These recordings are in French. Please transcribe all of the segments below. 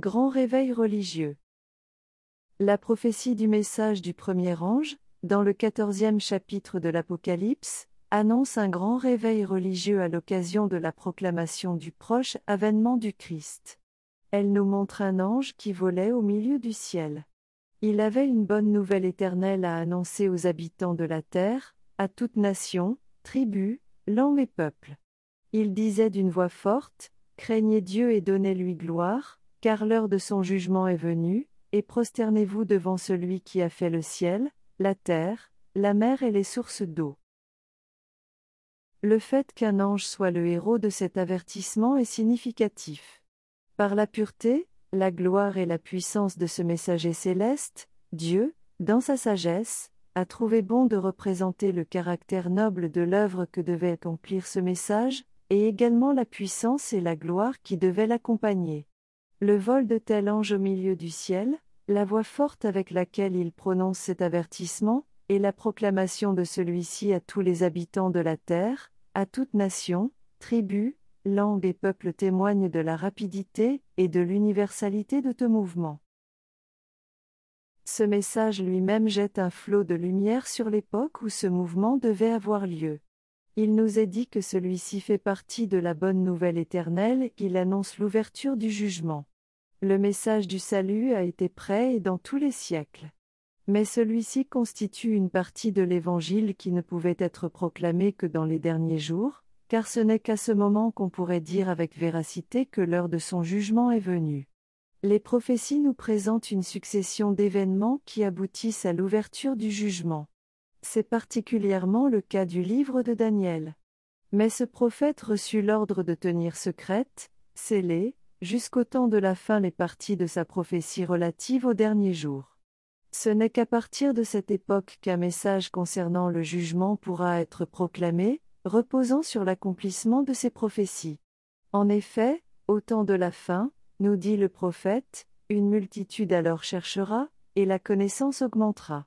20. Un grand réveil religieux. La prophétie du message du premier ange, dans le quatorzième chapitre de l'Apocalypse, annonce un grand réveil religieux à l'occasion de la proclamation du proche avènement du Christ. Elle nous montre un ange qui volait au milieu du ciel. Il avait une bonne nouvelle éternelle à annoncer aux habitants de la terre, à toute nation, tribu, langue et peuple. Il disait d'une voix forte, Craignez Dieu et donnez-lui gloire, car l'heure de son jugement est venue, et prosternez-vous devant celui qui a fait le ciel, la terre, la mer et les sources d'eau. Le fait qu'un ange soit le héros de cet avertissement est significatif. Par la pureté, la gloire et la puissance de ce messager céleste, Dieu, dans sa sagesse, a trouvé bon de représenter le caractère noble de l'œuvre que devait accomplir ce message, et également la puissance et la gloire qui devaient l'accompagner. Le vol de tel ange au milieu du ciel, la voix forte avec laquelle il prononce cet avertissement, et la proclamation de celui-ci à tous les habitants de la terre, à toute nation, tribu, langue et peuple témoignent de la rapidité et de l'universalité de ce mouvement. Ce message lui-même jette un flot de lumière sur l'époque où ce mouvement devait avoir lieu. Il nous est dit que celui-ci fait partie de la bonne nouvelle éternelle qu'il annonce l'ouverture du jugement. Le message du salut a été prêt et dans tous les siècles. Mais celui-ci constitue une partie de l'Évangile qui ne pouvait être proclamée que dans les derniers jours, car ce n'est qu'à ce moment qu'on pourrait dire avec véracité que l'heure de son jugement est venue. Les prophéties nous présentent une succession d'événements qui aboutissent à l'ouverture du jugement. C'est particulièrement le cas du livre de Daniel. Mais ce prophète reçut l'ordre de tenir secrète, scellée, jusqu'au temps de la fin les parties de sa prophétie relative au dernier jour. Ce n'est qu'à partir de cette époque qu'un message concernant le jugement pourra être proclamé, reposant sur l'accomplissement de ces prophéties. En effet, au temps de la fin, nous dit le prophète, une multitude alors cherchera, et la connaissance augmentera.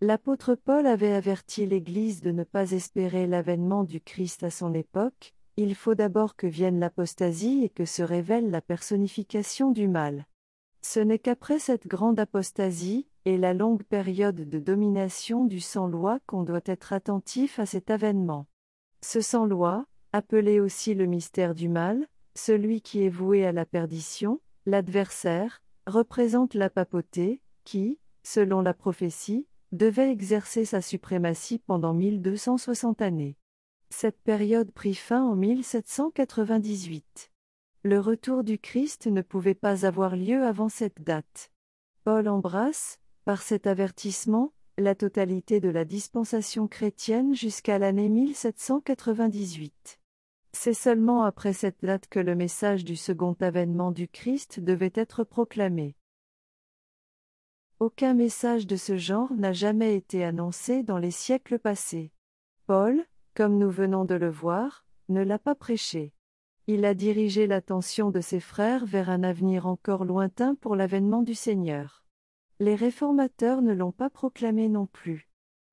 L'apôtre Paul avait averti l'Église de ne pas espérer l'avènement du Christ à son époque, il faut d'abord que vienne l'apostasie et que se révèle la personnification du mal. Ce n'est qu'après cette grande apostasie, et la longue période de domination du sans-loi qu'on doit être attentif à cet avènement. Ce sans-loi, appelé aussi le mystère du mal, celui qui est voué à la perdition, l'adversaire, représente la papauté, qui, selon la prophétie, devait exercer sa suprématie pendant 1260 années. Cette période prit fin en 1798. Le retour du Christ ne pouvait pas avoir lieu avant cette date. Paul embrasse, par cet avertissement, la totalité de la dispensation chrétienne jusqu'à l'année 1798. C'est seulement après cette date que le message du second avènement du Christ devait être proclamé. Aucun message de ce genre n'a jamais été annoncé dans les siècles passés. Paul, comme nous venons de le voir, ne l'a pas prêché. Il a dirigé l'attention de ses frères vers un avenir encore lointain pour l'avènement du Seigneur. Les réformateurs ne l'ont pas proclamé non plus.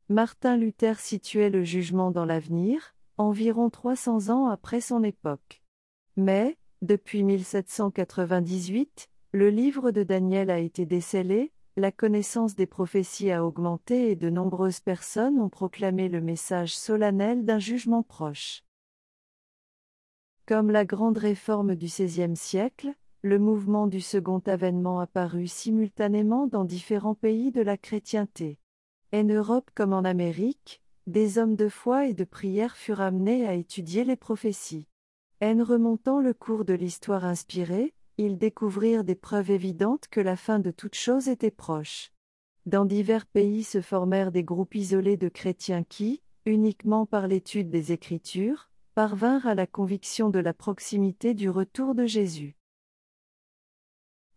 Martin Luther situait le jugement dans l'avenir, environ 300 ans après son époque. Mais, depuis 1798, le livre de Daniel a été décellé, la connaissance des prophéties a augmenté et de nombreuses personnes ont proclamé le message solennel d'un jugement proche. Comme la grande réforme du XVIe siècle, le mouvement du second avènement apparut simultanément dans différents pays de la chrétienté. En Europe comme en Amérique, des hommes de foi et de prière furent amenés à étudier les prophéties. En remontant le cours de l'histoire inspirée, ils découvrirent des preuves évidentes que la fin de toute chose était proche. Dans divers pays se formèrent des groupes isolés de chrétiens qui, uniquement par l'étude des Écritures, parvinrent à la conviction de la proximité du retour de Jésus.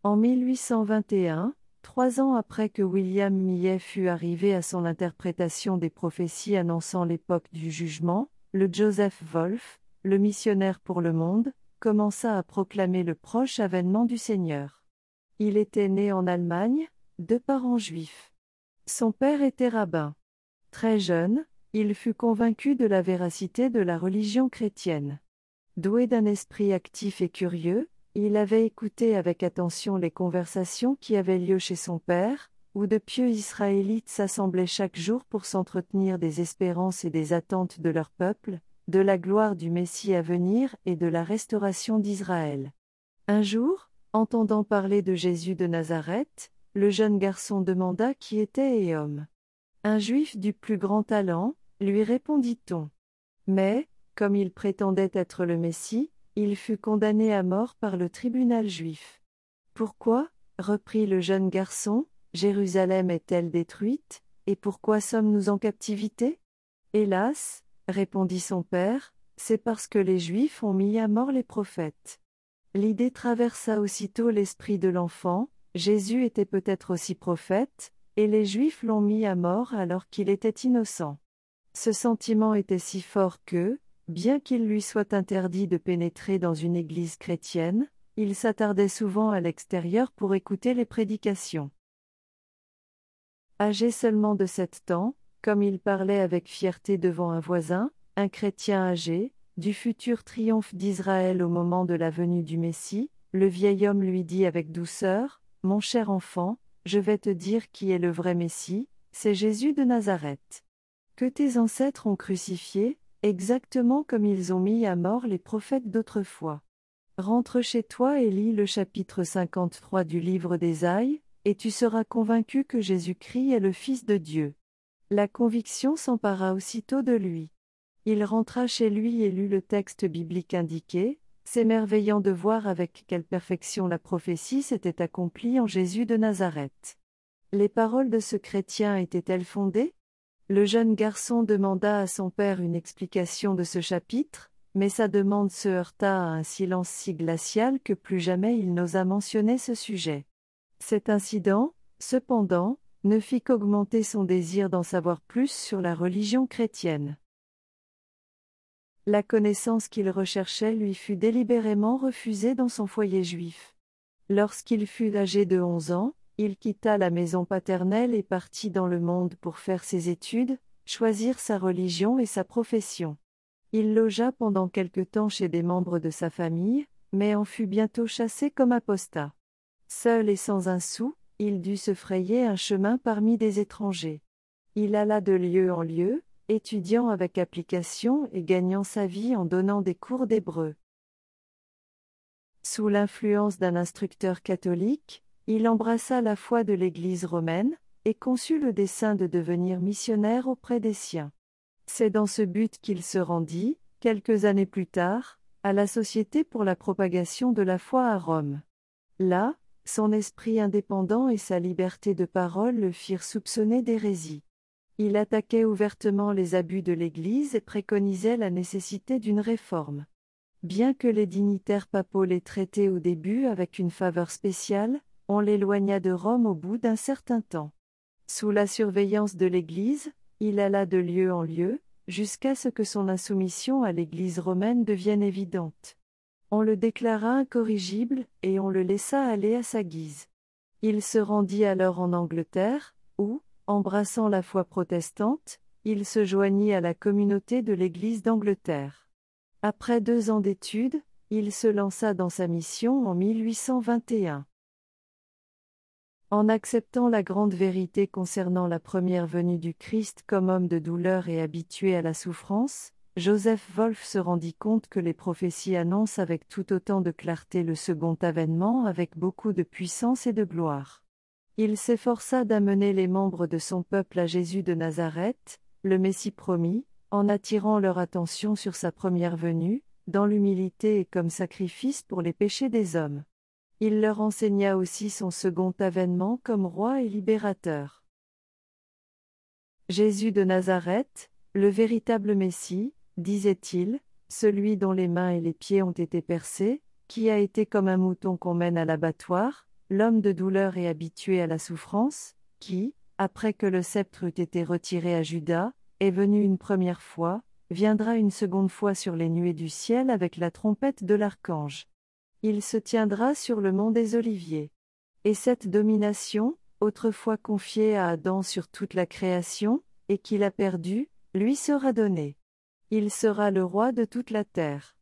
En 1821, trois ans après que William Millet fut arrivé à son interprétation des prophéties annonçant l'époque du jugement, le Joseph Wolf, le missionnaire pour le monde, commença à proclamer le proche avènement du Seigneur. Il était né en Allemagne, de parents juifs. Son père était rabbin. Très jeune, il fut convaincu de la véracité de la religion chrétienne. Doué d'un esprit actif et curieux, Il avait écouté avec attention les conversations qui avaient lieu chez son père, où de pieux Israélites s'assemblaient chaque jour pour s'entretenir des espérances et des attentes de leur peuple, de la gloire du Messie à venir et de la restauration d'Israël. Un jour, entendant parler de Jésus de Nazareth, le jeune garçon demanda qui était et. Un juif du plus grand talent, lui répondit-on. Mais, comme il prétendait être le Messie, il fut condamné à mort par le tribunal juif. Pourquoi reprit le jeune garçon, Jérusalem est-elle détruite, et pourquoi sommes-nous en captivité? Hélas, répondit son père, c'est parce que les Juifs ont mis à mort les prophètes. L'idée traversa aussitôt l'esprit de l'enfant, Jésus était peut-être aussi prophète, et les Juifs l'ont mis à mort alors qu'il était innocent. Ce sentiment était si fort que, bien qu'il lui soit interdit de pénétrer dans une église chrétienne, il s'attardait souvent à l'extérieur pour écouter les prédications. Âgé seulement de sept ans, comme il parlait avec fierté devant un voisin, un chrétien âgé, du futur triomphe d'Israël au moment de la venue du Messie, le vieil homme lui dit avec douceur, Mon cher enfant, je vais te dire qui est le vrai Messie, c'est Jésus de Nazareth. Que tes ancêtres ont crucifié, exactement comme ils ont mis à mort les prophètes d'autrefois. Rentre chez toi et lis le chapitre 53 du livre d'Ésaïe, et tu seras convaincu que Jésus-Christ est le Fils de Dieu. La conviction s'empara aussitôt de lui. Il rentra chez lui et lut le texte biblique indiqué, s'émerveillant de voir avec quelle perfection la prophétie s'était accomplie en Jésus de Nazareth. Les paroles de ce chrétien étaient-elles fondées? Le jeune garçon demanda à son père une explication de ce chapitre, mais sa demande se heurta à un silence si glacial que plus jamais il n'osa mentionner ce sujet. Cet incident, cependant, ne fit qu'augmenter son désir d'en savoir plus sur la religion chrétienne. La connaissance qu'il recherchait lui fut délibérément refusée dans son foyer juif. Lorsqu'il fut âgé de onze ans, il quitta la maison paternelle et partit dans le monde pour faire ses études, choisir sa religion et sa profession. Il logea pendant quelque temps chez des membres de sa famille, mais en fut bientôt chassé comme apostat. Seul et sans un sou, il dut se frayer un chemin parmi des étrangers. Il alla de lieu en lieu, étudiant avec application et gagnant sa vie en donnant des cours d'hébreu. Sous l'influence d'un instructeur catholique, il embrassa la foi de l'Église romaine, et conçut le dessein de devenir missionnaire auprès des siens. C'est dans ce but qu'il se rendit, quelques années plus tard, à la Société pour la propagation de la foi à Rome. Là, son esprit indépendant et sa liberté de parole le firent soupçonner d'hérésie. Il attaquait ouvertement les abus de l'Église et préconisait la nécessité d'une réforme. Bien que les dignitaires papaux les traitaient au début avec une faveur spéciale, on l'éloigna de Rome au bout d'un certain temps. Sous la surveillance de l'Église, il alla de lieu en lieu, jusqu'à ce que son insoumission à l'Église romaine devienne évidente. On le déclara incorrigible, et on le laissa aller à sa guise. Il se rendit alors en Angleterre, où, embrassant la foi protestante, il se joignit à la communauté de l'Église d'Angleterre. Après deux ans d'études, il se lança dans sa mission en 1821. En acceptant la grande vérité concernant la première venue du Christ comme homme de douleur et habitué à la souffrance, Joseph Wolff se rendit compte que les prophéties annoncent avec tout autant de clarté le second avènement avec beaucoup de puissance et de gloire. Il s'efforça d'amener les membres de son peuple à Jésus de Nazareth, le Messie promis, en attirant leur attention sur sa première venue, dans l'humilité et comme sacrifice pour les péchés des hommes. Il leur enseigna aussi son second avènement comme roi et libérateur. Jésus de Nazareth, le véritable Messie, disait-il, celui dont les mains et les pieds ont été percés, qui a été comme un mouton qu'on mène à l'abattoir, l'homme de douleur et habitué à la souffrance, qui, après que le sceptre eut été retiré à Judas, est venu une première fois, viendra une seconde fois sur les nuées du ciel avec la trompette de l'archange. Il se tiendra sur le mont des Oliviers. Et cette domination, autrefois confiée à Adam sur toute la création, et qu'il a perdue, lui sera donnée. Il sera le roi de toute la terre.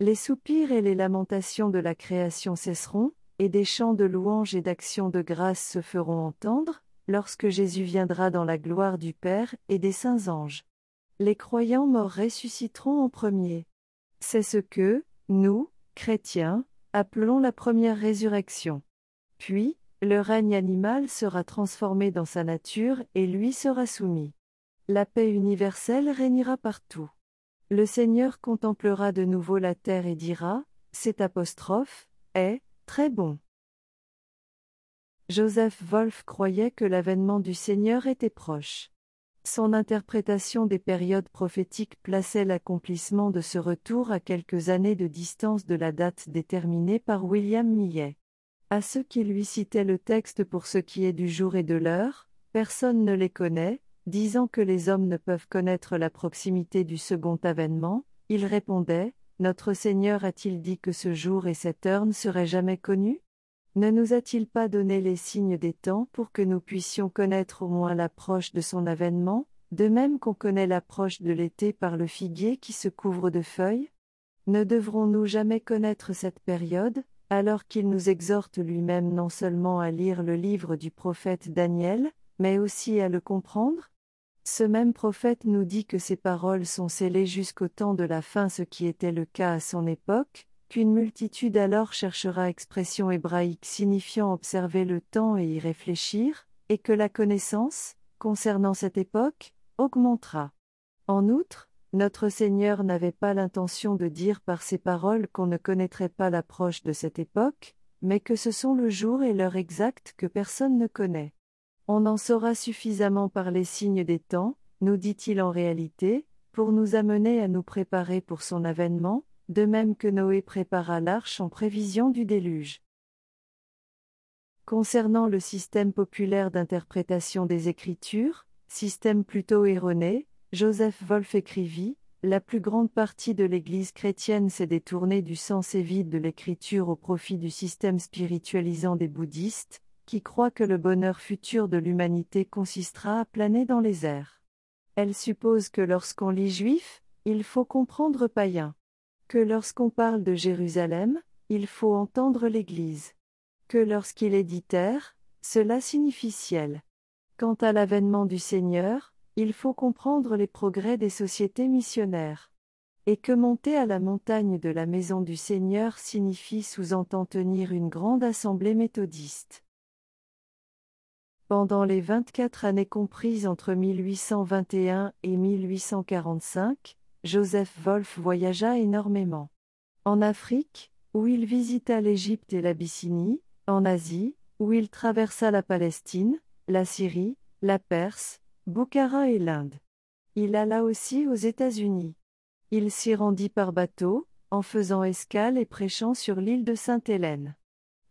Les soupirs et les lamentations de la création cesseront, et des chants de louange et d'action de grâce se feront entendre, lorsque Jésus viendra dans la gloire du Père et des saints anges. Les croyants morts ressusciteront en premier. C'est ce que, nous, chrétiens, appelons la première résurrection. Puis, le règne animal sera transformé dans sa nature et lui sera soumis. La paix universelle régnera partout. Le Seigneur contemplera de nouveau la terre et dira, cet apostrophe, est, très bon. Joseph Wolf croyait que l'avènement du Seigneur était proche. Son interprétation des périodes prophétiques plaçait l'accomplissement de ce retour à quelques années de distance de la date déterminée par William Millet. À ceux qui lui citaient le texte pour ce qui est du jour et de l'heure, personne ne les connaît, disant que les hommes ne peuvent connaître la proximité du second avènement, il répondait, Notre Seigneur a-t-il dit que ce jour et cette heure ne seraient jamais connus? Ne nous a-t-il pas donné les signes des temps pour que nous puissions connaître au moins l'approche de son avènement, de même qu'on connaît l'approche de l'été par le figuier qui se couvre de feuilles? Ne devrons-nous jamais connaître cette période, alors qu'il nous exhorte lui-même non seulement à lire le livre du prophète Daniel, mais aussi à le comprendre? Ce même prophète nous dit que ces paroles sont scellées jusqu'au temps de la fin, ce qui était le cas à son époque, qu'une multitude alors cherchera expression hébraïque signifiant observer le temps et y réfléchir, et que la connaissance, concernant cette époque, augmentera. En outre, notre Seigneur n'avait pas l'intention de dire par ces paroles qu'on ne connaîtrait pas l'approche de cette époque, mais que ce sont le jour et l'heure exacte que personne ne connaît. On en saura suffisamment par les signes des temps, nous dit-il en réalité, pour nous amener à nous préparer pour son avènement, de même que Noé prépara l'arche en prévision du déluge. Concernant le système populaire d'interprétation des Écritures, système plutôt erroné, Joseph Wolff écrivit La plus grande partie de l'Église chrétienne s'est détournée du sens évide de l'Écriture au profit du système spiritualisant des bouddhistes, qui croit que le bonheur futur de l'humanité consistera à planer dans les airs. Elle suppose que lorsqu'on lit juif, il faut comprendre païen. Que lorsqu'on parle de Jérusalem, il faut entendre l'Église. Que lorsqu'il est dit terre, cela signifie ciel. Quant à l'avènement du Seigneur, il faut comprendre les progrès des sociétés missionnaires. Et que monter à la montagne de la maison du Seigneur signifie sous-entend tenir une grande assemblée méthodiste. Pendant les 24 années comprises entre 1821 et 1845, Joseph Wolff voyagea énormément. En Afrique, où il visita l'Égypte et l'Abyssinie, en Asie, où il traversa la Palestine, la Syrie, la Perse, Boukhara et l'Inde. Il alla aussi aux États-Unis. Il s'y rendit par bateau, en faisant escale et prêchant sur l'île de Sainte-Hélène.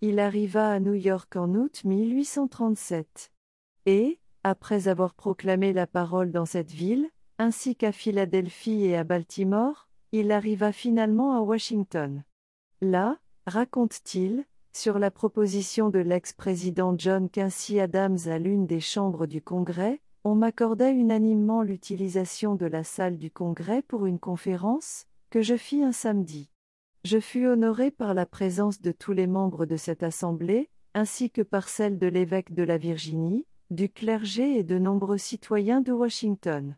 Il arriva à New York en août 1837. Et, après avoir proclamé la parole dans cette ville, ainsi qu'à Philadelphie et à Baltimore, il arriva finalement à Washington. Là, raconte-t-il, sur la proposition de l'ex-président John Quincy Adams à l'une des chambres du Congrès, on m'accorda unanimement l'utilisation de la salle du Congrès pour une conférence, que je fis un samedi. Je fus honoré par la présence de tous les membres de cette assemblée, ainsi que par celle de l'évêque de la Virginie, du clergé et de nombreux citoyens de Washington.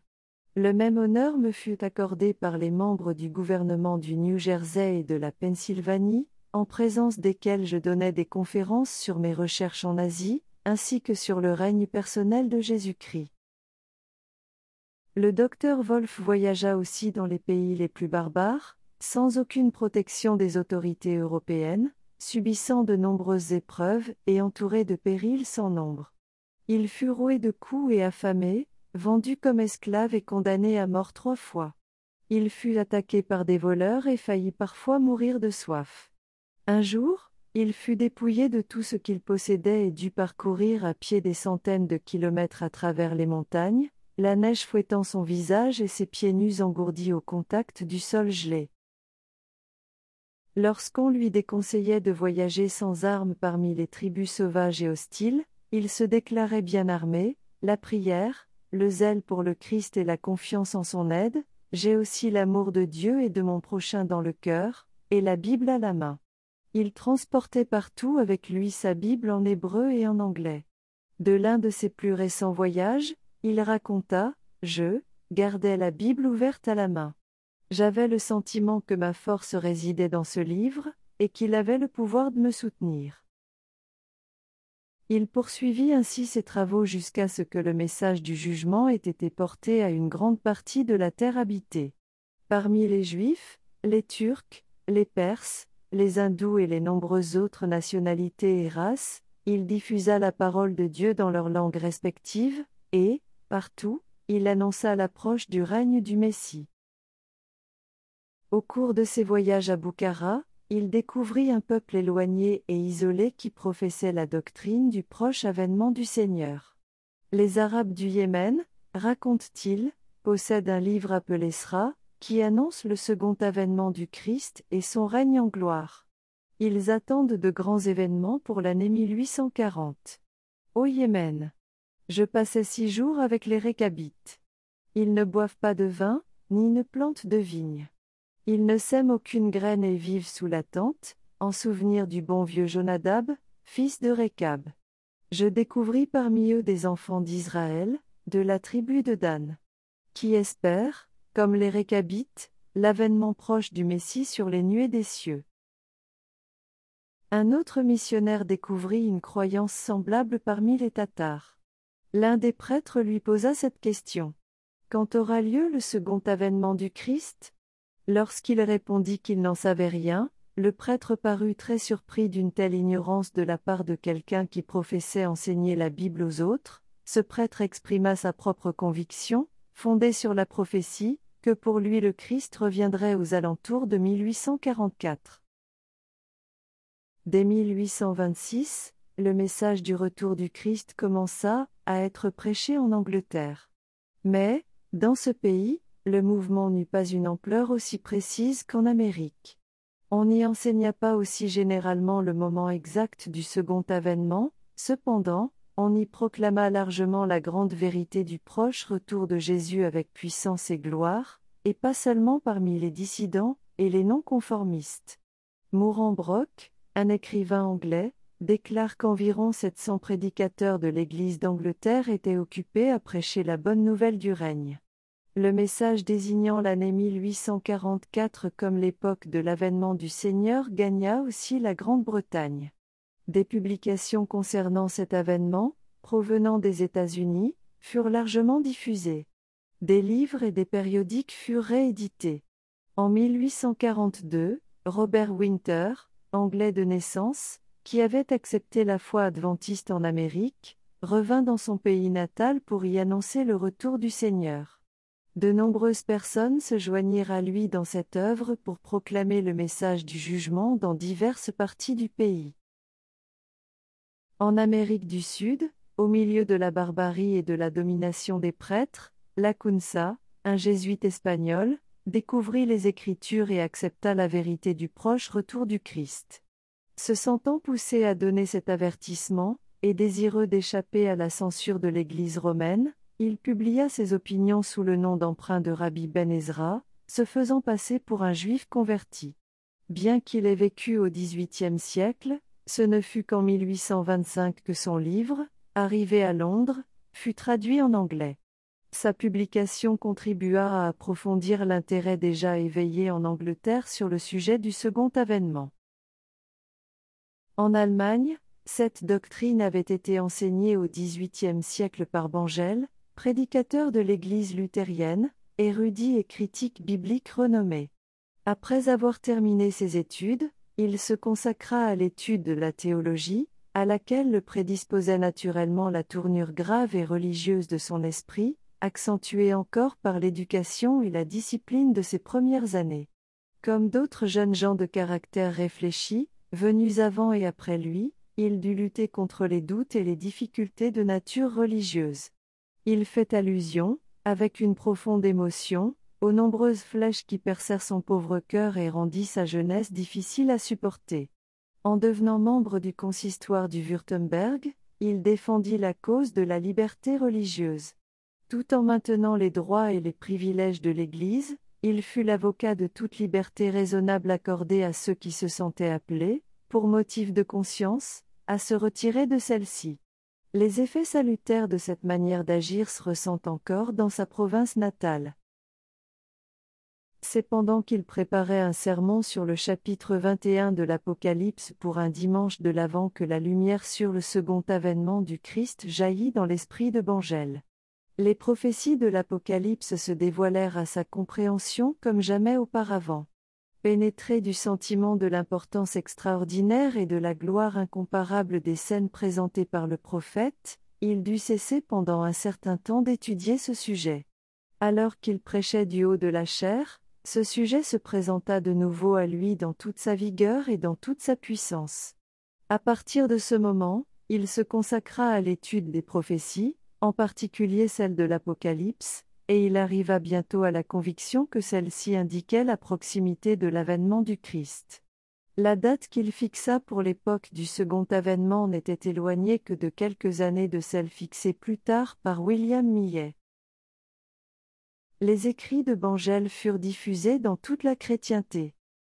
Le même honneur me fut accordé par les membres du gouvernement du New Jersey et de la Pennsylvanie, en présence desquels je donnais des conférences sur mes recherches en Asie, ainsi que sur le règne personnel de Jésus-Christ. Le docteur Wolf voyagea aussi dans les pays les plus barbares, sans aucune protection des autorités européennes, subissant de nombreuses épreuves et entouré de périls sans nombre. Il fut roué de coups et affamé, vendu comme esclave et condamné à mort trois fois. Il fut attaqué par des voleurs et faillit parfois mourir de soif. Un jour, il fut dépouillé de tout ce qu'il possédait et dut parcourir à pied des centaines de kilomètres à travers les montagnes, la neige fouettant son visage et ses pieds nus engourdis au contact du sol gelé. Lorsqu'on lui déconseillait de voyager sans armes parmi les tribus sauvages et hostiles, il se déclarait bien armé, la prière, le zèle pour le Christ et la confiance en son aide, j'ai aussi l'amour de Dieu et de mon prochain dans le cœur, et la Bible à la main. Il transportait partout avec lui sa Bible en hébreu et en anglais. De l'un de ses plus récents voyages, il raconta Je gardais la Bible ouverte à la main. J'avais le sentiment que ma force résidait dans ce livre, et qu'il avait le pouvoir de me soutenir. Il poursuivit ainsi ses travaux jusqu'à ce que le message du jugement ait été porté à une grande partie de la terre habitée. Parmi les Juifs, les Turcs, les Perses, les Hindous et les nombreuses autres nationalités et races, il diffusa la parole de Dieu dans leurs langues respectives, et, partout, il annonça l'approche du règne du Messie. Au cours de ses voyages à Boukhara, il découvrit un peuple éloigné et isolé qui professait la doctrine du proche avènement du Seigneur. Les Arabes du Yémen, raconte-t-il, possèdent un livre appelé Sra, qui annonce le second avènement du Christ et son règne en gloire. Ils attendent de grands événements pour l'année 1840. Au Yémen. Je passais six jours avec les Récabites. Ils ne boivent pas de vin, ni ne plantent de vigne. Ils ne sèment aucune graine et vivent sous la tente, en souvenir du bon vieux Jonadab, fils de Récab. Je découvris parmi eux des enfants d'Israël, de la tribu de Dan. Qui espèrent, comme les Récabites, l'avènement proche du Messie sur les nuées des cieux. Un autre missionnaire découvrit une croyance semblable parmi les Tatars. L'un des prêtres lui posa cette question. Quand aura lieu le second avènement du Christ Lorsqu'il répondit qu'il n'en savait rien, le prêtre parut très surpris d'une telle ignorance de la part de quelqu'un qui professait enseigner la Bible aux autres. Ce prêtre exprima sa propre conviction, fondée sur la prophétie, que pour lui le Christ reviendrait aux alentours de 1844. Dès 1826, le message du retour du Christ commença à être prêché en Angleterre. Mais, dans ce pays, le mouvement n'eut pas une ampleur aussi précise qu'en Amérique. On n'y enseigna pas aussi généralement le moment exact du second avènement, cependant, on y proclama largement la grande vérité du proche retour de Jésus avec puissance et gloire, et pas seulement parmi les dissidents et les non-conformistes. Mourant Brock, un écrivain anglais, déclare qu'environ 700 prédicateurs de l'Église d'Angleterre étaient occupés à prêcher la bonne nouvelle du règne. Le message désignant l'année 1844 comme l'époque de l'avènement du Seigneur gagna aussi la Grande-Bretagne. Des publications concernant cet avènement, provenant des États-Unis, furent largement diffusées. Des livres et des périodiques furent réédités. En 1842, Robert Winter, anglais de naissance, qui avait accepté la foi adventiste en Amérique, revint dans son pays natal pour y annoncer le retour du Seigneur. De nombreuses personnes se joignirent à lui dans cette œuvre pour proclamer le message du jugement dans diverses parties du pays. En Amérique du Sud, au milieu de la barbarie et de la domination des prêtres, Lacunza, un jésuite espagnol, découvrit les Écritures et accepta la vérité du proche retour du Christ. Se sentant poussé à donner cet avertissement, et désireux d'échapper à la censure de l'Église romaine, il publia ses opinions sous le nom d'emprunt de Rabbi Ben Ezra, se faisant passer pour un juif converti. Bien qu'il ait vécu au XVIIIe siècle, ce ne fut qu'en 1825 que son livre, arrivé à Londres, fut traduit en anglais. Sa publication contribua à approfondir l'intérêt déjà éveillé en Angleterre sur le sujet du second avènement. En Allemagne, cette doctrine avait été enseignée au XVIIIe siècle par Bangel, prédicateur de l'Église luthérienne, érudit et critique biblique renommé. Après avoir terminé ses études, il se consacra à l'étude de la théologie, à laquelle le prédisposait naturellement la tournure grave et religieuse de son esprit, accentuée encore par l'éducation et la discipline de ses premières années. Comme d'autres jeunes gens de caractère réfléchi, venus avant et après lui, il dut lutter contre les doutes et les difficultés de nature religieuse. Il fait allusion, avec une profonde émotion, aux nombreuses flèches qui percèrent son pauvre cœur et rendit sa jeunesse difficile à supporter. En devenant membre du consistoire du Württemberg, il défendit la cause de la liberté religieuse. Tout en maintenant les droits et les privilèges de l'Église, il fut l'avocat de toute liberté raisonnable accordée à ceux qui se sentaient appelés, pour motif de conscience, à se retirer de celle-ci. Les effets salutaires de cette manière d'agir se ressentent encore dans sa province natale. C'est pendant qu'il préparait un sermon sur le chapitre 21 de l'Apocalypse pour un dimanche de l'Avent que la lumière sur le second avènement du Christ jaillit dans l'esprit de Bangel. Les prophéties de l'Apocalypse se dévoilèrent à sa compréhension comme jamais auparavant. Pénétré du sentiment de l'importance extraordinaire et de la gloire incomparable des scènes présentées par le prophète, il dut cesser pendant un certain temps d'étudier ce sujet. Alors qu'il prêchait du haut de la chair, ce sujet se présenta de nouveau à lui dans toute sa vigueur et dans toute sa puissance. À partir de ce moment, il se consacra à l'étude des prophéties, en particulier celle de l'Apocalypse, et il arriva bientôt à la conviction que celle-ci indiquait la proximité de l'avènement du Christ. La date qu'il fixa pour l'époque du second avènement n'était éloignée que de quelques années de celle fixée plus tard par William Millet. Les écrits de Bangel furent diffusés dans toute la chrétienté.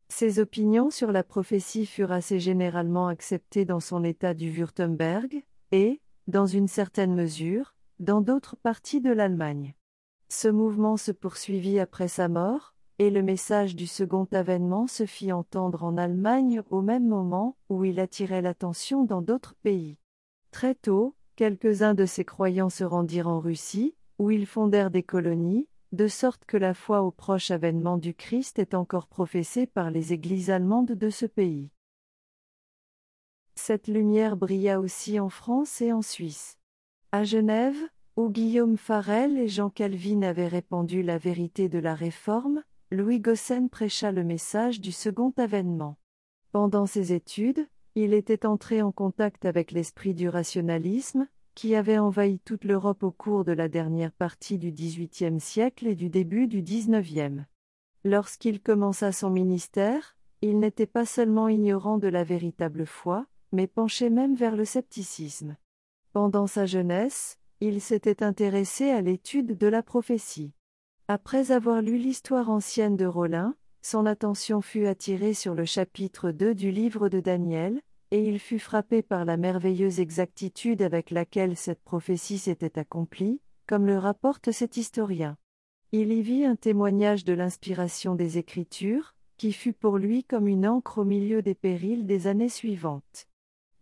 Ses opinions sur la prophétie furent assez généralement acceptées dans son état du Württemberg, et, dans une certaine mesure, dans d'autres parties de l'Allemagne. Ce mouvement se poursuivit après sa mort, et le message du second avènement se fit entendre en Allemagne au même moment où il attirait l'attention dans d'autres pays. Très tôt, quelques-uns de ces croyants se rendirent en Russie, où ils fondèrent des colonies, de sorte que la foi au proche avènement du Christ est encore professée par les églises allemandes de ce pays. Cette lumière brilla aussi en France et en Suisse. À Genève, où Guillaume Farel et Jean Calvin avaient répandu la vérité de la Réforme, Louis Gossen prêcha le message du second avènement. Pendant ses études, il était entré en contact avec l'esprit du rationalisme, qui avait envahi toute l'Europe au cours de la dernière partie du XVIIIe siècle et du début du XIXe. Lorsqu'il commença son ministère, il n'était pas seulement ignorant de la véritable foi, mais penché même vers le scepticisme. Pendant sa jeunesse, il s'était intéressé à l'étude de la prophétie. Après avoir lu l'histoire ancienne de Rollin, son attention fut attirée sur le chapitre 2 du livre de Daniel, et il fut frappé par la merveilleuse exactitude avec laquelle cette prophétie s'était accomplie, comme le rapporte cet historien. Il y vit un témoignage de l'inspiration des Écritures, qui fut pour lui comme une encre au milieu des périls des années suivantes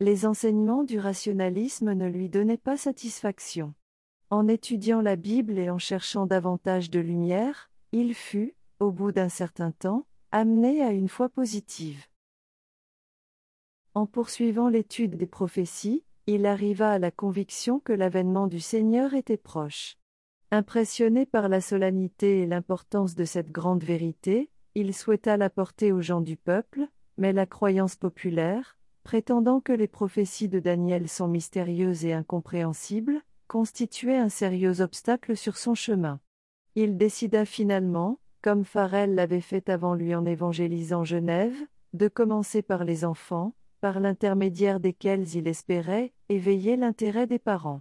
les enseignements du rationalisme ne lui donnaient pas satisfaction. En étudiant la Bible et en cherchant davantage de lumière, il fut, au bout d'un certain temps, amené à une foi positive. En poursuivant l'étude des prophéties, il arriva à la conviction que l'avènement du Seigneur était proche. Impressionné par la solennité et l'importance de cette grande vérité, il souhaita l'apporter aux gens du peuple, mais la croyance populaire, prétendant que les prophéties de Daniel sont mystérieuses et incompréhensibles, constituait un sérieux obstacle sur son chemin. Il décida finalement, comme Farel l'avait fait avant lui en évangélisant Genève, de commencer par les enfants, par l'intermédiaire desquels il espérait éveiller l'intérêt des parents.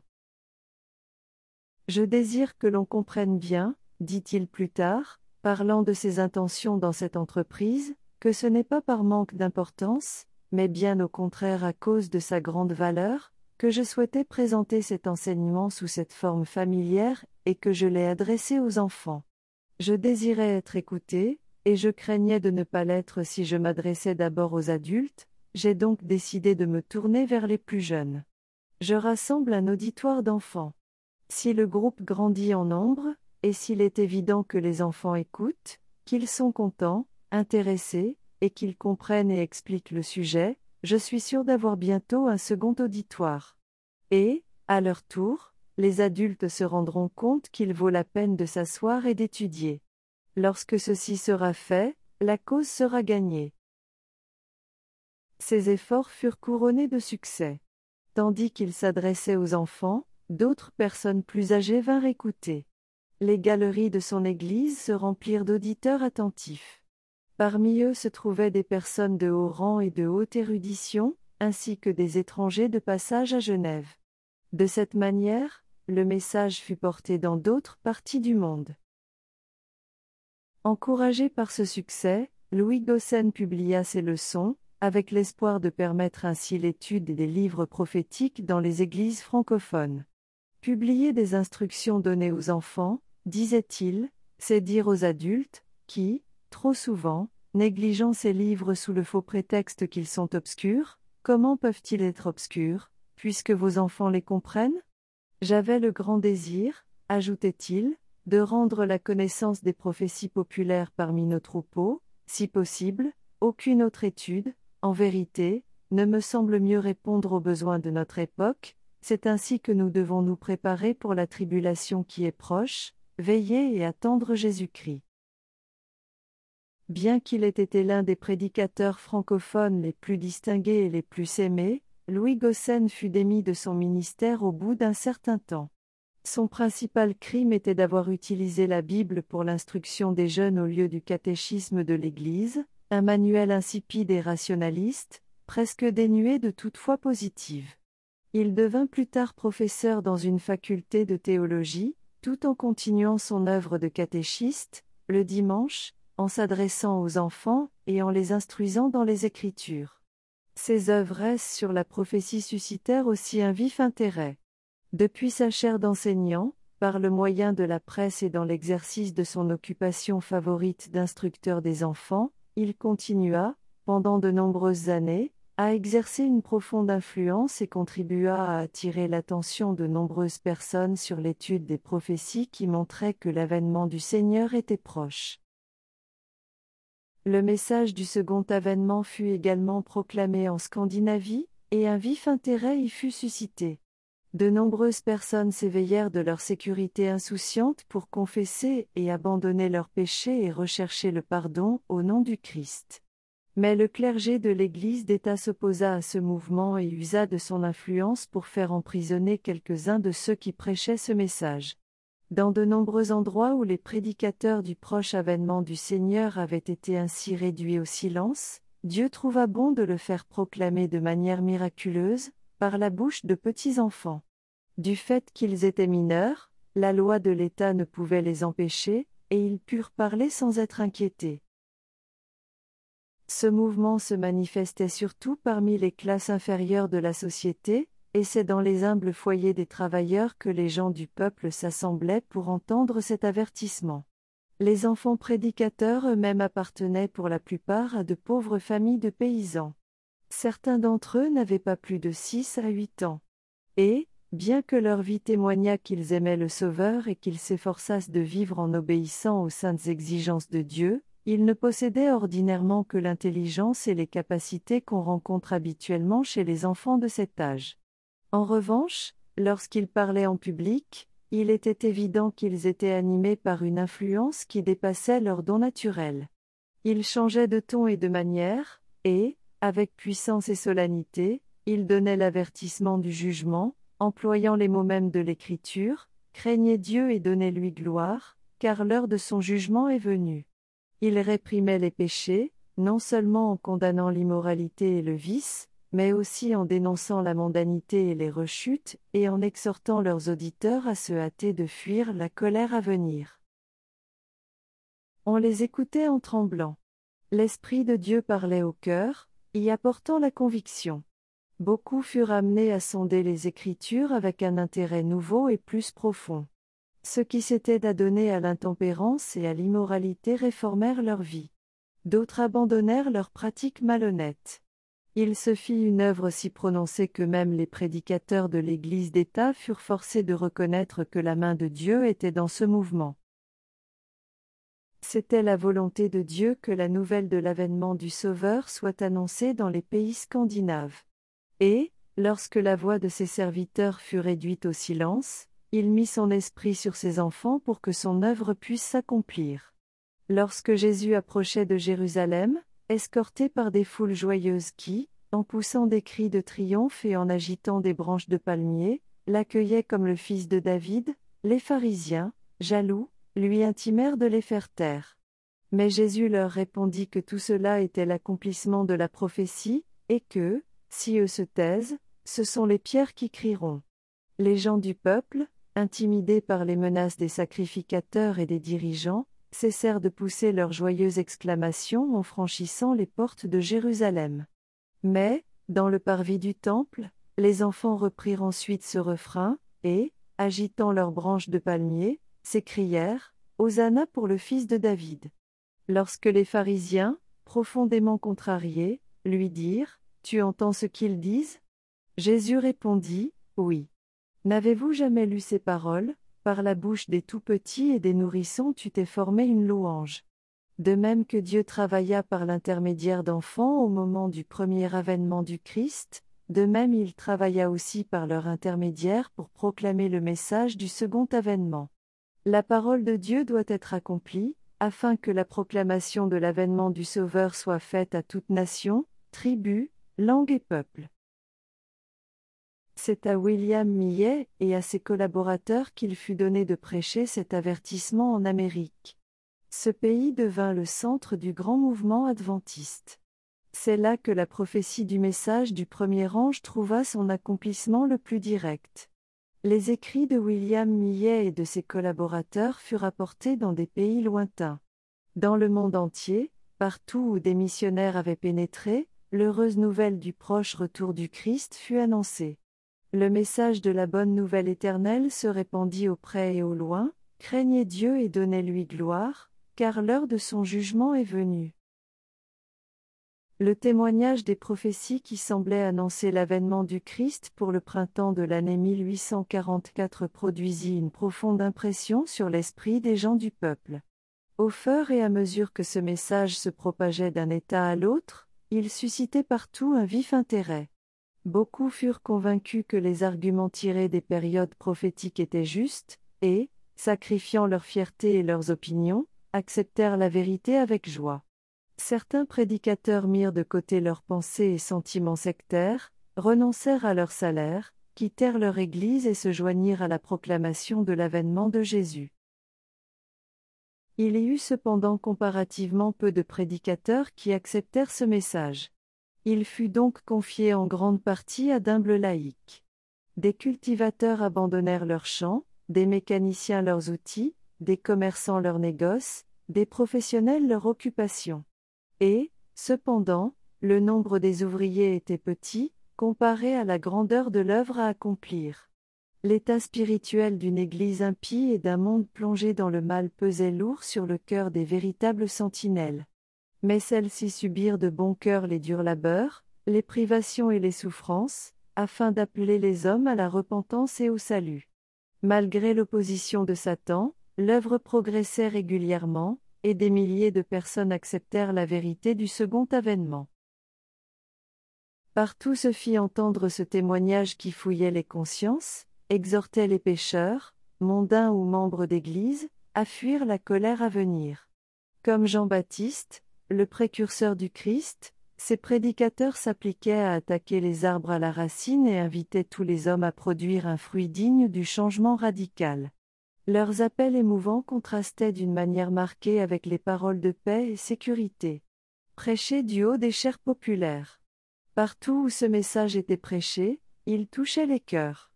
Je désire que l'on comprenne bien, dit-il plus tard, parlant de ses intentions dans cette entreprise, que ce n'est pas par manque d'importance, mais bien au contraire à cause de sa grande valeur, que je souhaitais présenter cet enseignement sous cette forme familière, et que je l'ai adressé aux enfants. Je désirais être écouté, et je craignais de ne pas l'être si je m'adressais d'abord aux adultes, j'ai donc décidé de me tourner vers les plus jeunes. Je rassemble un auditoire d'enfants. Si le groupe grandit en nombre, et s'il est évident que les enfants écoutent, qu'ils sont contents, intéressés, et qu'ils comprennent et expliquent le sujet, je suis sûr d'avoir bientôt un second auditoire. Et, à leur tour, les adultes se rendront compte qu'il vaut la peine de s'asseoir et d'étudier. Lorsque ceci sera fait, la cause sera gagnée. Ces efforts furent couronnés de succès. Tandis qu'il s'adressait aux enfants, d'autres personnes plus âgées vinrent écouter. Les galeries de son église se remplirent d'auditeurs attentifs. Parmi eux se trouvaient des personnes de haut rang et de haute érudition, ainsi que des étrangers de passage à Genève. De cette manière, le message fut porté dans d'autres parties du monde. Encouragé par ce succès, Louis Gossen publia ses leçons, avec l'espoir de permettre ainsi l'étude des livres prophétiques dans les églises francophones. Publier des instructions données aux enfants, disait-il, c'est dire aux adultes, qui, trop souvent, négligeant ces livres sous le faux prétexte qu'ils sont obscurs, comment peuvent-ils être obscurs, puisque vos enfants les comprennent? J'avais le grand désir, ajoutait-il, de rendre la connaissance des prophéties populaires parmi nos troupeaux, si possible, aucune autre étude, en vérité, ne me semble mieux répondre aux besoins de notre époque, c'est ainsi que nous devons nous préparer pour la tribulation qui est proche, veiller et attendre Jésus-Christ. Bien qu'il ait été l'un des prédicateurs francophones les plus distingués et les plus aimés, Louis Gossen fut démis de son ministère au bout d'un certain temps. Son principal crime était d'avoir utilisé la Bible pour l'instruction des jeunes au lieu du catéchisme de l'Église, un manuel insipide et rationaliste, presque dénué de toute foi positive. Il devint plus tard professeur dans une faculté de théologie, tout en continuant son œuvre de catéchiste, le dimanche, en s'adressant aux enfants et en les instruisant dans les Écritures. Ses œuvres sur la prophétie suscitèrent aussi un vif intérêt. Depuis sa chaire d'enseignant, par le moyen de la presse et dans l'exercice de son occupation favorite d'instructeur des enfants, il continua, pendant de nombreuses années, à exercer une profonde influence et contribua à attirer l'attention de nombreuses personnes sur l'étude des prophéties qui montraient que l'avènement du Seigneur était proche. Le message du second avènement fut également proclamé en Scandinavie, et un vif intérêt y fut suscité. De nombreuses personnes s'éveillèrent de leur sécurité insouciante pour confesser et abandonner leurs péchés et rechercher le pardon au nom du Christ. Mais le clergé de l'Église d'État s'opposa à ce mouvement et usa de son influence pour faire emprisonner quelques-uns de ceux qui prêchaient ce message. Dans de nombreux endroits où les prédicateurs du proche avènement du Seigneur avaient été ainsi réduits au silence, Dieu trouva bon de le faire proclamer de manière miraculeuse, par la bouche de petits enfants. Du fait qu'ils étaient mineurs, la loi de l'État ne pouvait les empêcher, et ils purent parler sans être inquiétés. Ce mouvement se manifestait surtout parmi les classes inférieures de la société, et c'est dans les humbles foyers des travailleurs que les gens du peuple s'assemblaient pour entendre cet avertissement. Les enfants prédicateurs eux-mêmes appartenaient pour la plupart à de pauvres familles de paysans. Certains d'entre eux n'avaient pas plus de six à huit ans. Et, bien que leur vie témoignât qu'ils aimaient le Sauveur et qu'ils s'efforçassent de vivre en obéissant aux saintes exigences de Dieu, ils ne possédaient ordinairement que l'intelligence et les capacités qu'on rencontre habituellement chez les enfants de cet âge. En revanche, lorsqu'ils parlaient en public, il était évident qu'ils étaient animés par une influence qui dépassait leur don naturel. Ils changeaient de ton et de manière, et, avec puissance et solennité, ils donnaient l'avertissement du jugement, employant les mots mêmes de l'Écriture, craignez Dieu et donnez-lui gloire, car l'heure de son jugement est venue. Ils réprimaient les péchés, non seulement en condamnant l'immoralité et le vice, mais aussi en dénonçant la mondanité et les rechutes, et en exhortant leurs auditeurs à se hâter de fuir la colère à venir. On les écoutait en tremblant. L'Esprit de Dieu parlait au cœur, y apportant la conviction. Beaucoup furent amenés à sonder les Écritures avec un intérêt nouveau et plus profond. Ceux qui s'étaient adonnés à l'intempérance et à l'immoralité réformèrent leur vie. D'autres abandonnèrent leurs pratiques malhonnêtes. Il se fit une œuvre si prononcée que même les prédicateurs de l'Église d'État furent forcés de reconnaître que la main de Dieu était dans ce mouvement. C'était la volonté de Dieu que la nouvelle de l'avènement du Sauveur soit annoncée dans les pays scandinaves. Et, lorsque la voix de ses serviteurs fut réduite au silence, il mit son esprit sur ses enfants pour que son œuvre puisse s'accomplir. Lorsque Jésus approchait de Jérusalem, escorté par des foules joyeuses qui, en poussant des cris de triomphe et en agitant des branches de palmier, l'accueillaient comme le fils de David, les pharisiens, jaloux, lui intimèrent de les faire taire. Mais Jésus leur répondit que tout cela était l'accomplissement de la prophétie, et que, si eux se taisent, ce sont les pierres qui crieront. Les gens du peuple, intimidés par les menaces des sacrificateurs et des dirigeants, cessèrent de pousser leurs joyeuses exclamations en franchissant les portes de Jérusalem. Mais, dans le parvis du temple, les enfants reprirent ensuite ce refrain, et, agitant leurs branches de palmier, s'écrièrent Hosanna pour le fils de David. Lorsque les pharisiens, profondément contrariés, lui dirent Tu entends ce qu'ils disent? Jésus répondit Oui. N'avez-vous jamais lu ces paroles? Par la bouche des tout petits et des nourrissons tu t'es formé une louange. De même que Dieu travailla par l'intermédiaire d'enfants au moment du premier avènement du Christ, de même il travailla aussi par leur intermédiaire pour proclamer le message du second avènement. La parole de Dieu doit être accomplie, afin que la proclamation de l'avènement du Sauveur soit faite à toute nation, tribu, langue et peuple. C'est à William Millet et à ses collaborateurs qu'il fut donné de prêcher cet avertissement en Amérique. Ce pays devint le centre du grand mouvement adventiste. C'est là que la prophétie du message du premier ange trouva son accomplissement le plus direct. Les écrits de William Millet et de ses collaborateurs furent apportés dans des pays lointains. Dans le monde entier, partout où des missionnaires avaient pénétré, l'heureuse nouvelle du proche retour du Christ fut annoncée. Le message de la bonne nouvelle éternelle se répandit au près et au loin, craignez Dieu et donnez-lui gloire, car l'heure de son jugement est venue. Le témoignage des prophéties qui semblaient annoncer l'avènement du Christ pour le printemps de l'année 1844 produisit une profonde impression sur l'esprit des gens du peuple. Au fur et à mesure que ce message se propageait d'un État à l'autre, il suscitait partout un vif intérêt. Beaucoup furent convaincus que les arguments tirés des périodes prophétiques étaient justes, et, sacrifiant leur fierté et leurs opinions, acceptèrent la vérité avec joie. Certains prédicateurs mirent de côté leurs pensées et sentiments sectaires, renoncèrent à leur salaire, quittèrent leur Église et se joignirent à la proclamation de l'avènement de Jésus. Il y eut cependant comparativement peu de prédicateurs qui acceptèrent ce message. Il fut donc confié en grande partie à d'humbles laïcs. Des cultivateurs abandonnèrent leurs champs, des mécaniciens leurs outils, des commerçants leurs négoces, des professionnels leur occupation. Et, cependant, le nombre des ouvriers était petit, comparé à la grandeur de l'œuvre à accomplir. L'état spirituel d'une Église impie et d'un monde plongé dans le mal pesait lourd sur le cœur des véritables sentinelles. Mais celles-ci subirent de bon cœur les durs labeurs, les privations et les souffrances, afin d'appeler les hommes à la repentance et au salut. Malgré l'opposition de Satan, l'œuvre progressait régulièrement, et des milliers de personnes acceptèrent la vérité du second avènement. Partout se fit entendre ce témoignage qui fouillait les consciences, exhortait les pécheurs, mondains ou membres d'Église, à fuir la colère à venir. Comme Jean-Baptiste, le précurseur du Christ, ces prédicateurs s'appliquaient à attaquer les arbres à la racine et invitaient tous les hommes à produire un fruit digne du changement radical. Leurs appels émouvants contrastaient d'une manière marquée avec les paroles de paix et sécurité. Prêchés du haut des chairs populaires. Partout où ce message était prêché, il touchait les cœurs.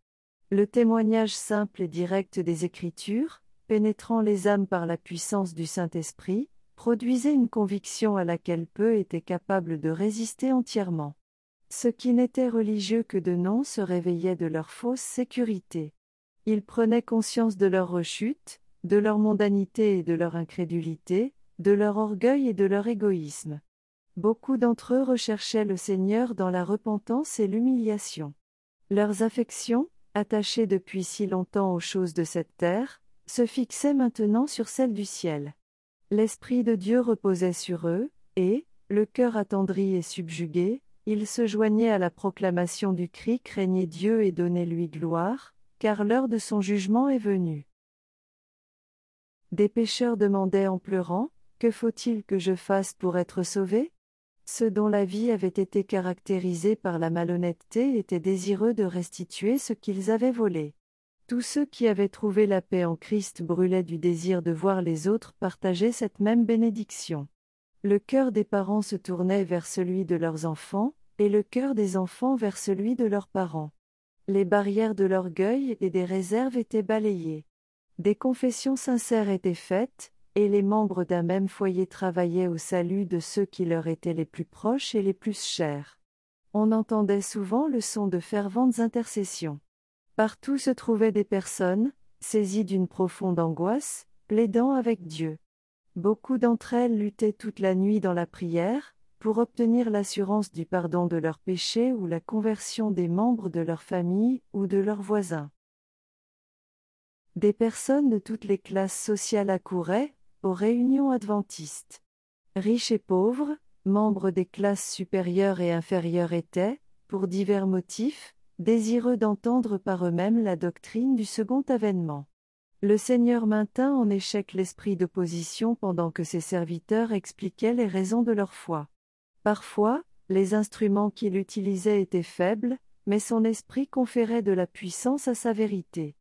Le témoignage simple et direct des Écritures, pénétrant les âmes par la puissance du Saint-Esprit, produisait une conviction à laquelle peu étaient capables de résister entièrement. Ceux qui n'étaient religieux que de nom se réveillaient de leur fausse sécurité. Ils prenaient conscience de leur rechute, de leur mondanité et de leur incrédulité, de leur orgueil et de leur égoïsme. Beaucoup d'entre eux recherchaient le Seigneur dans la repentance et l'humiliation. Leurs affections, attachées depuis si longtemps aux choses de cette terre, se fixaient maintenant sur celles du ciel. L'Esprit de Dieu reposait sur eux, et, le cœur attendri et subjugué, ils se joignaient à la proclamation du cri Craignez Dieu et donnez-lui gloire, car l'heure de son jugement est venue. Des pécheurs demandaient en pleurant, Que faut-il que je fasse pour être sauvé? Ceux dont la vie avait été caractérisée par la malhonnêteté étaient désireux de restituer ce qu'ils avaient volé. Tous ceux qui avaient trouvé la paix en Christ brûlaient du désir de voir les autres partager cette même bénédiction. Le cœur des parents se tournait vers celui de leurs enfants, et le cœur des enfants vers celui de leurs parents. Les barrières de l'orgueil et des réserves étaient balayées. Des confessions sincères étaient faites, et les membres d'un même foyer travaillaient au salut de ceux qui leur étaient les plus proches et les plus chers. On entendait souvent le son de ferventes intercessions. Partout se trouvaient des personnes, saisies d'une profonde angoisse, plaidant avec Dieu. Beaucoup d'entre elles luttaient toute la nuit dans la prière, pour obtenir l'assurance du pardon de leurs péchés ou la conversion des membres de leur famille ou de leurs voisins. Des personnes de toutes les classes sociales accouraient aux réunions adventistes. Riches et pauvres, membres des classes supérieures et inférieures étaient, pour divers motifs, désireux d'entendre par eux-mêmes la doctrine du second avènement. Le Seigneur maintint en échec l'esprit d'opposition pendant que ses serviteurs expliquaient les raisons de leur foi. Parfois, les instruments qu'il utilisait étaient faibles, mais son esprit conférait de la puissance à sa vérité.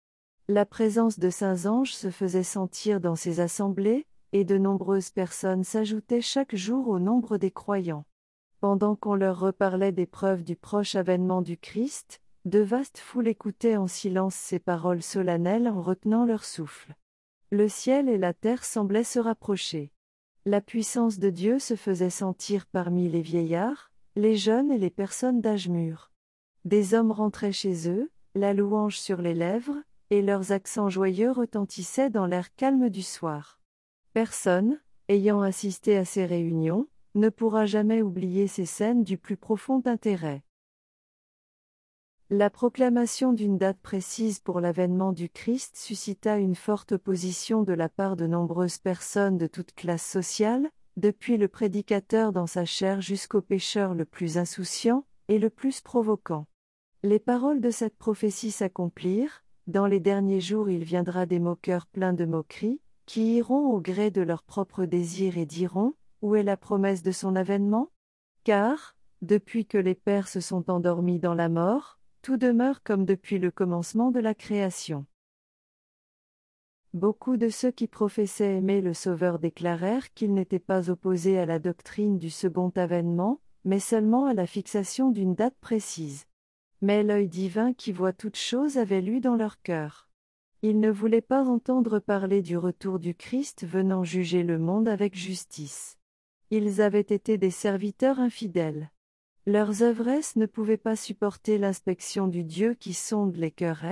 La présence de saints anges se faisait sentir dans ces assemblées, et de nombreuses personnes s'ajoutaient chaque jour au nombre des croyants. Pendant qu'on leur reparlait des preuves du proche avènement du Christ, de vastes foules écoutaient en silence ces paroles solennelles en retenant leur souffle. Le ciel et la terre semblaient se rapprocher. La puissance de Dieu se faisait sentir parmi les vieillards, les jeunes et les personnes d'âge mûr. Des hommes rentraient chez eux, la louange sur les lèvres, et leurs accents joyeux retentissaient dans l'air calme du soir. Personne, ayant assisté à ces réunions, ne pourra jamais oublier ces scènes du plus profond intérêt. La proclamation d'une date précise pour l'avènement du Christ suscita une forte opposition de la part de nombreuses personnes de toute classe sociale, depuis le prédicateur dans sa chair jusqu'au pécheur le plus insouciant et le plus provoquant. Les paroles de cette prophétie s'accomplirent, dans les derniers jours il viendra des moqueurs pleins de moqueries, qui iront au gré de leurs propres désirs et diront, Où est la promesse de son avènement? Car, depuis que les pères se sont endormis dans la mort, tout demeure comme depuis le commencement de la création. Beaucoup de ceux qui professaient aimer le Sauveur déclarèrent qu'ils n'étaient pas opposés à la doctrine du second avènement, mais seulement à la fixation d'une date précise. Mais l'œil divin qui voit toutes choses avait lu dans leur cœur. Ils ne voulaient pas entendre parler du retour du Christ venant juger le monde avec justice. Ils avaient été des serviteurs infidèles. Leurs œuvresses ne pouvaient pas supporter l'inspection du Dieu qui sonde les cœurs,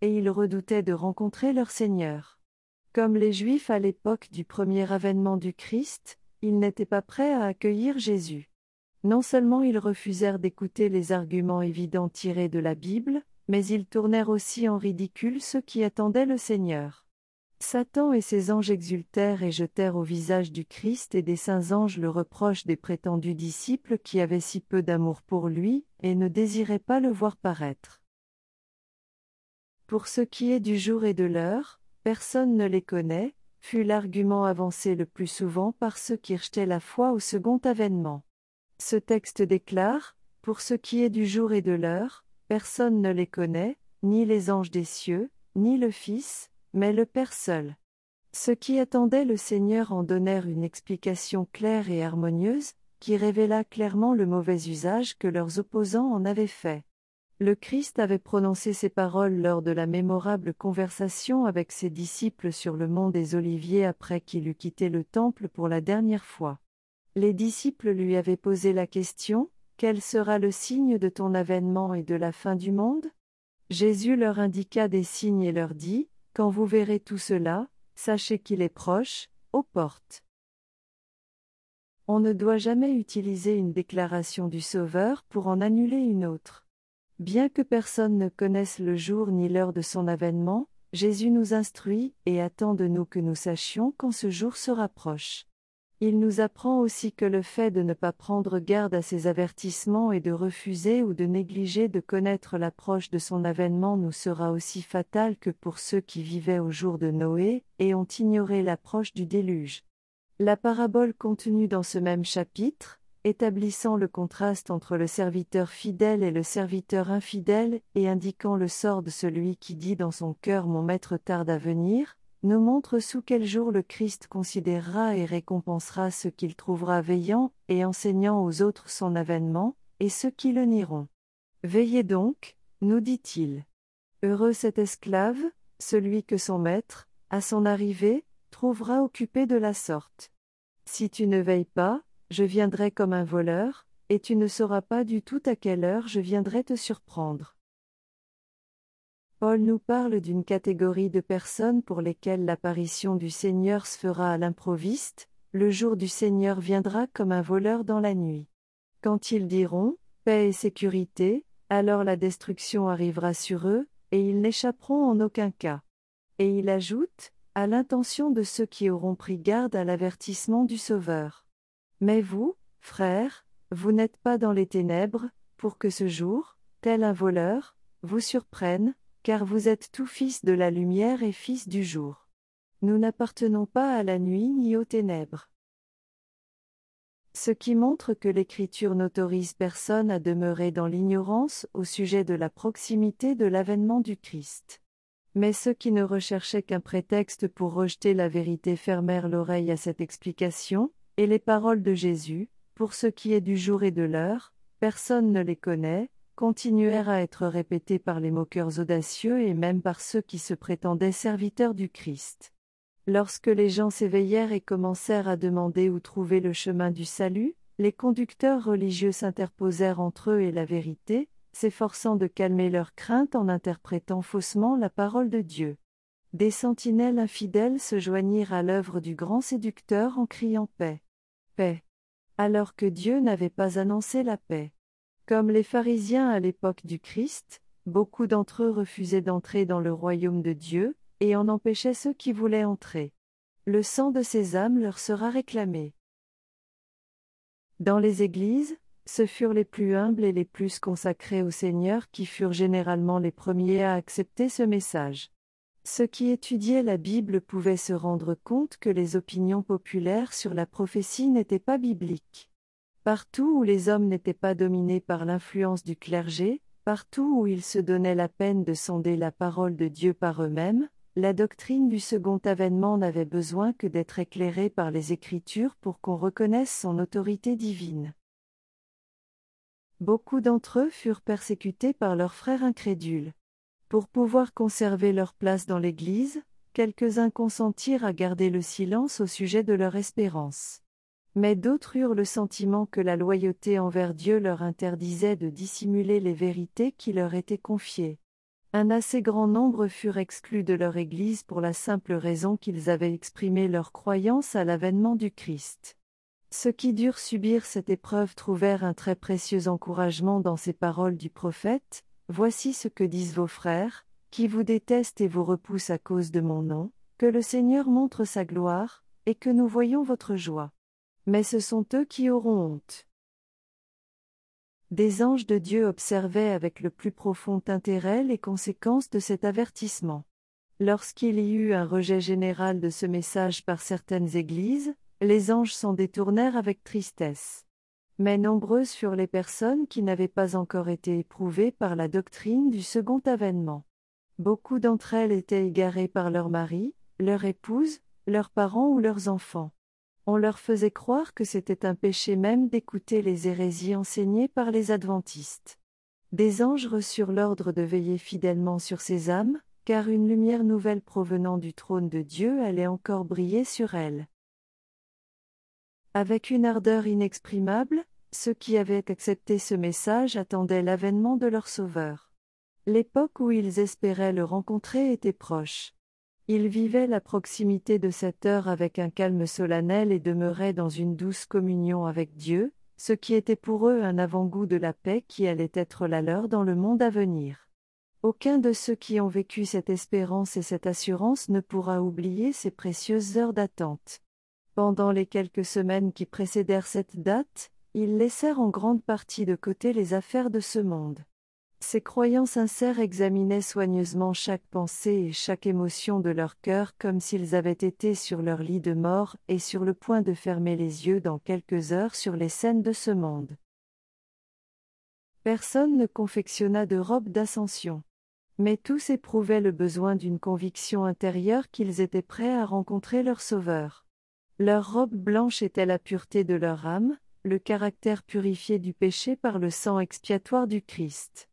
et ils redoutaient de rencontrer leur Seigneur. Comme les Juifs à l'époque du premier avènement du Christ, ils n'étaient pas prêts à accueillir Jésus. Non seulement ils refusèrent d'écouter les arguments évidents tirés de la Bible, mais ils tournèrent aussi en ridicule ceux qui attendaient le Seigneur. Satan et ses anges exultèrent et jetèrent au visage du Christ et des saints anges le reproche des prétendus disciples qui avaient si peu d'amour pour lui, et ne désiraient pas le voir paraître. Pour ce qui est du jour et de l'heure, personne ne les connaît, fut l'argument avancé le plus souvent par ceux qui rejetaient la foi au second avènement. Ce texte déclare, Pour ce qui est du jour et de l'heure, personne ne les connaît, ni les anges des cieux, ni le Fils, mais le Père seul. Ceux qui attendaient le Seigneur en donnèrent une explication claire et harmonieuse, qui révéla clairement le mauvais usage que leurs opposants en avaient fait. Le Christ avait prononcé ces paroles lors de la mémorable conversation avec ses disciples sur le mont des Oliviers après qu'il eut quitté le temple pour la dernière fois. Les disciples lui avaient posé la question, Quel sera le signe de ton avènement et de la fin du monde? Jésus leur indiqua des signes et leur dit, quand vous verrez tout cela, sachez qu'il est proche, aux portes. On ne doit jamais utiliser une déclaration du Sauveur pour en annuler une autre. Bien que personne ne connaisse le jour ni l'heure de son avènement, Jésus nous instruit et attend de nous que nous sachions quand ce jour se rapproche. Il nous apprend aussi que le fait de ne pas prendre garde à ses avertissements et de refuser ou de négliger de connaître l'approche de son avènement nous sera aussi fatal que pour ceux qui vivaient au jour de Noé et ont ignoré l'approche du déluge. La parabole contenue dans ce même chapitre, établissant le contraste entre le serviteur fidèle et le serviteur infidèle et indiquant le sort de celui qui dit dans son cœur Mon maître tarde à venir, nous montre sous quel jour le Christ considérera et récompensera ceux qu'il trouvera veillant et enseignant aux autres son avènement, et ceux qui le nieront. Veillez donc, nous dit-il. Heureux cet esclave, celui que son maître, à son arrivée, trouvera occupé de la sorte. Si tu ne veilles pas, je viendrai comme un voleur, et tu ne sauras pas du tout à quelle heure je viendrai te surprendre. Paul nous parle d'une catégorie de personnes pour lesquelles l'apparition du Seigneur se fera à l'improviste, le jour du Seigneur viendra comme un voleur dans la nuit. Quand ils diront, paix et sécurité, alors la destruction arrivera sur eux, et ils n'échapperont en aucun cas. Et il ajoute, à l'intention de ceux qui auront pris garde à l'avertissement du Sauveur. Mais vous, frères, vous n'êtes pas dans les ténèbres, pour que ce jour, tel un voleur, vous surprenne, car vous êtes tous fils de la lumière et fils du jour. Nous n'appartenons pas à la nuit ni aux ténèbres. Ce qui montre que l'Écriture n'autorise personne à demeurer dans l'ignorance au sujet de la proximité de l'avènement du Christ. Mais ceux qui ne recherchaient qu'un prétexte pour rejeter la vérité fermèrent l'oreille à cette explication, et les paroles de Jésus, pour ce qui est du jour et de l'heure, personne ne les connaît, continuèrent à être répétées par les moqueurs audacieux et même par ceux qui se prétendaient serviteurs du Christ. Lorsque les gens s'éveillèrent et commencèrent à demander où trouver le chemin du salut, les conducteurs religieux s'interposèrent entre eux et la vérité, s'efforçant de calmer leurs craintes en interprétant faussement la parole de Dieu. Des sentinelles infidèles se joignirent à l'œuvre du grand séducteur en criant paix. Paix. Alors que Dieu n'avait pas annoncé la paix. Comme les pharisiens à l'époque du Christ, beaucoup d'entre eux refusaient d'entrer dans le royaume de Dieu, et en empêchait ceux qui voulaient entrer. Le sang de ces âmes leur sera réclamé. Dans les églises, ce furent les plus humbles et les plus consacrés au Seigneur qui furent généralement les premiers à accepter ce message. Ceux qui étudiaient la Bible pouvaient se rendre compte que les opinions populaires sur la prophétie n'étaient pas bibliques. Partout où les hommes n'étaient pas dominés par l'influence du clergé, partout où ils se donnaient la peine de sonder la parole de Dieu par eux-mêmes, la doctrine du second avènement n'avait besoin que d'être éclairée par les Écritures pour qu'on reconnaisse son autorité divine. Beaucoup d'entre eux furent persécutés par leurs frères incrédules. Pour pouvoir conserver leur place dans l'Église, quelques-uns consentirent à garder le silence au sujet de leur espérance. Mais d'autres eurent le sentiment que la loyauté envers Dieu leur interdisait de dissimuler les vérités qui leur étaient confiées. Un assez grand nombre furent exclus de leur Église pour la simple raison qu'ils avaient exprimé leur croyance à l'avènement du Christ. Ceux qui durent subir cette épreuve trouvèrent un très précieux encouragement dans ces paroles du prophète, Voici ce que disent vos frères, qui vous détestent et vous repoussent à cause de mon nom, que le Seigneur montre sa gloire, et que nous voyons votre joie. Mais ce sont eux qui auront honte. Des anges de Dieu observaient avec le plus profond intérêt les conséquences de cet avertissement. Lorsqu'il y eut un rejet général de ce message par certaines églises, les anges s'en détournèrent avec tristesse. Mais nombreuses furent les personnes qui n'avaient pas encore été éprouvées par la doctrine du second avènement. Beaucoup d'entre elles étaient égarées par leur mari, leur épouse, leurs parents ou leurs enfants. On leur faisait croire que c'était un péché même d'écouter les hérésies enseignées par les adventistes. Des anges reçurent l'ordre de veiller fidèlement sur ces âmes, car une lumière nouvelle provenant du trône de Dieu allait encore briller sur elles. Avec une ardeur inexprimable, ceux qui avaient accepté ce message attendaient l'avènement de leur Sauveur. L'époque où ils espéraient le rencontrer était proche. Ils vivaient la proximité de cette heure avec un calme solennel et demeuraient dans une douce communion avec Dieu, ce qui était pour eux un avant-goût de la paix qui allait être la leur dans le monde à venir. Aucun de ceux qui ont vécu cette espérance et cette assurance ne pourra oublier ces précieuses heures d'attente. Pendant les quelques semaines qui précédèrent cette date, ils laissèrent en grande partie de côté les affaires de ce monde. Ces croyants sincères examinaient soigneusement chaque pensée et chaque émotion de leur cœur comme s'ils avaient été sur leur lit de mort et sur le point de fermer les yeux dans quelques heures sur les scènes de ce monde. Personne ne confectionna de robe d'ascension. Mais tous éprouvaient le besoin d'une conviction intérieure qu'ils étaient prêts à rencontrer leur Sauveur. Leur robe blanche était la pureté de leur âme, le caractère purifié du péché par le sang expiatoire du Christ.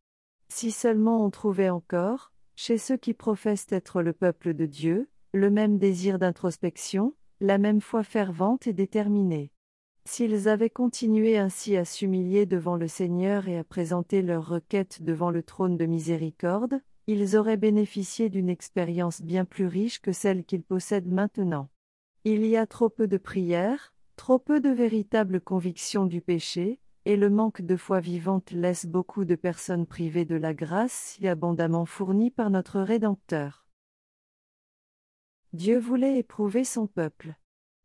Si seulement on trouvait encore, chez ceux qui professent être le peuple de Dieu, le même désir d'introspection, la même foi fervente et déterminée. S'ils avaient continué ainsi à s'humilier devant le Seigneur et à présenter leurs requêtes devant le trône de miséricorde, ils auraient bénéficié d'une expérience bien plus riche que celle qu'ils possèdent maintenant. Il y a trop peu de prières, trop peu de véritable conviction du péché, et le manque de foi vivante laisse beaucoup de personnes privées de la grâce si abondamment fournie par notre Rédempteur. Dieu voulait éprouver son peuple.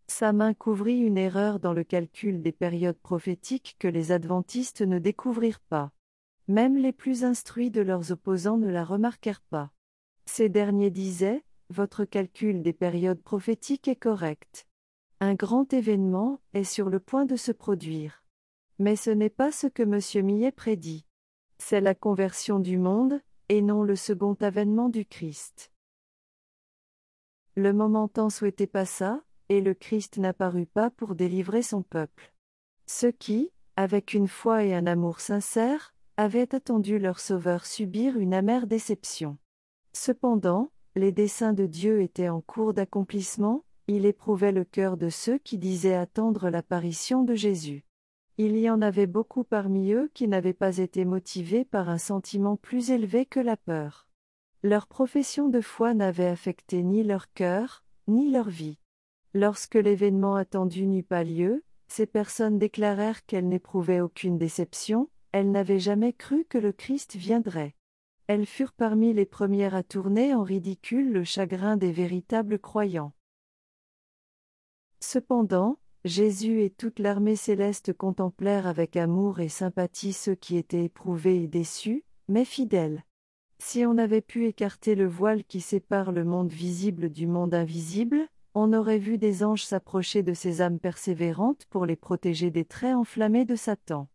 Sa main couvrit une erreur dans le calcul des périodes prophétiques que les adventistes ne découvrirent pas. Même les plus instruits de leurs opposants ne la remarquèrent pas. Ces derniers disaient, Votre calcul des périodes prophétiques est correct. Un grand événement est sur le point de se produire. Mais ce n'est pas ce que M. Millet prédit. C'est la conversion du monde, et non le second avènement du Christ. Le moment tant souhaité passa, et le Christ n'apparut pas pour délivrer son peuple. Ceux qui, avec une foi et un amour sincère, avaient attendu leur Sauveur subir une amère déception. Cependant, les desseins de Dieu étaient en cours d'accomplissement, il éprouvait le cœur de ceux qui disaient attendre l'apparition de Jésus. Il y en avait beaucoup parmi eux qui n'avaient pas été motivés par un sentiment plus élevé que la peur. Leur profession de foi n'avait affecté ni leur cœur, ni leur vie. Lorsque l'événement attendu n'eut pas lieu, ces personnes déclarèrent qu'elles n'éprouvaient aucune déception, elles n'avaient jamais cru que le Christ viendrait. Elles furent parmi les premières à tourner en ridicule le chagrin des véritables croyants. Cependant, Jésus et toute l'armée céleste contemplèrent avec amour et sympathie ceux qui étaient éprouvés et déçus, mais fidèles. Si on avait pu écarter le voile qui sépare le monde visible du monde invisible, on aurait vu des anges s'approcher de ces âmes persévérantes pour les protéger des traits enflammés de Satan.